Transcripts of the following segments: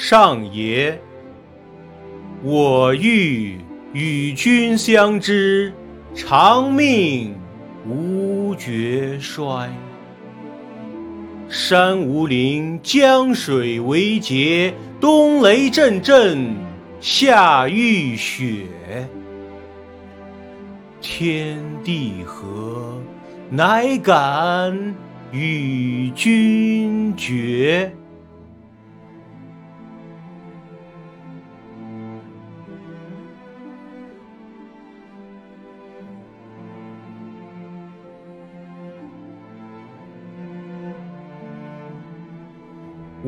上邪，我欲与君相知，长命无绝衰。山无陵，江水为竭，冬雷阵阵，夏雨雪。天地合，乃敢与君绝。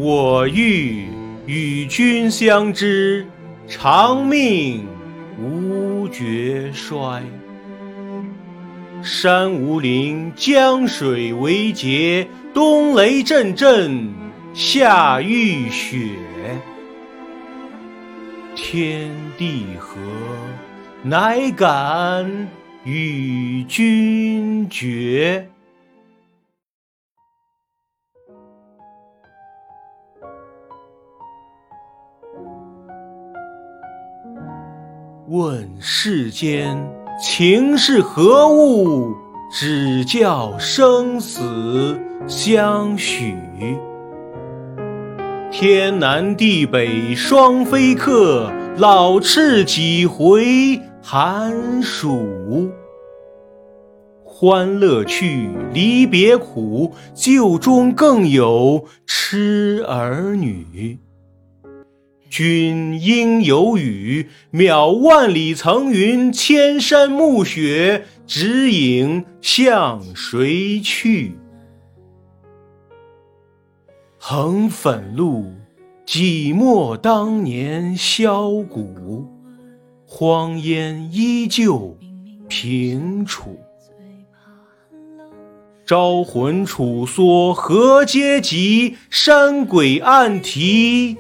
我欲与君相知，长命无绝衰。山无陵，江水为竭，冬雷阵阵，夏雨雪。天地合，乃敢与君绝。问世间。情是何物？只教生死相许。天南地北双飞客，老翅几回寒暑。欢乐去，离别苦，旧中更有痴儿女。君应有语，渺万里层云，千山暮雪，只影向谁去？横汾路，寂寞当年箫鼓，荒烟依旧平楚。招魂楚缩何嗟及？山鬼暗啼。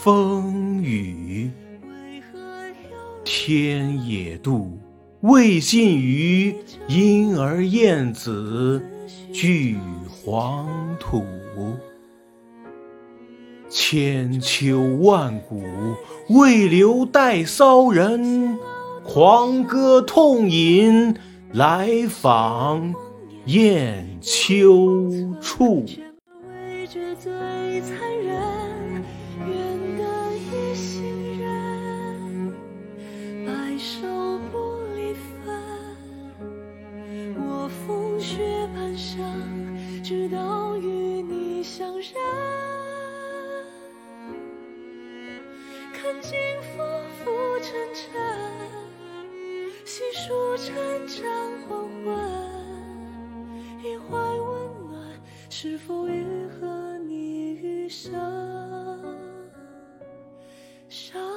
风雨，天也妒，未尽于莺儿燕子俱黄土。千秋万古，未留待骚人，狂歌痛饮，来访雁丘处。愿得一心人，白首不离分。我风雪半生，直到与你相认。看尽浮浮沉沉，细数潺潺黄昏。一怀温暖，是否愈合你余生？show.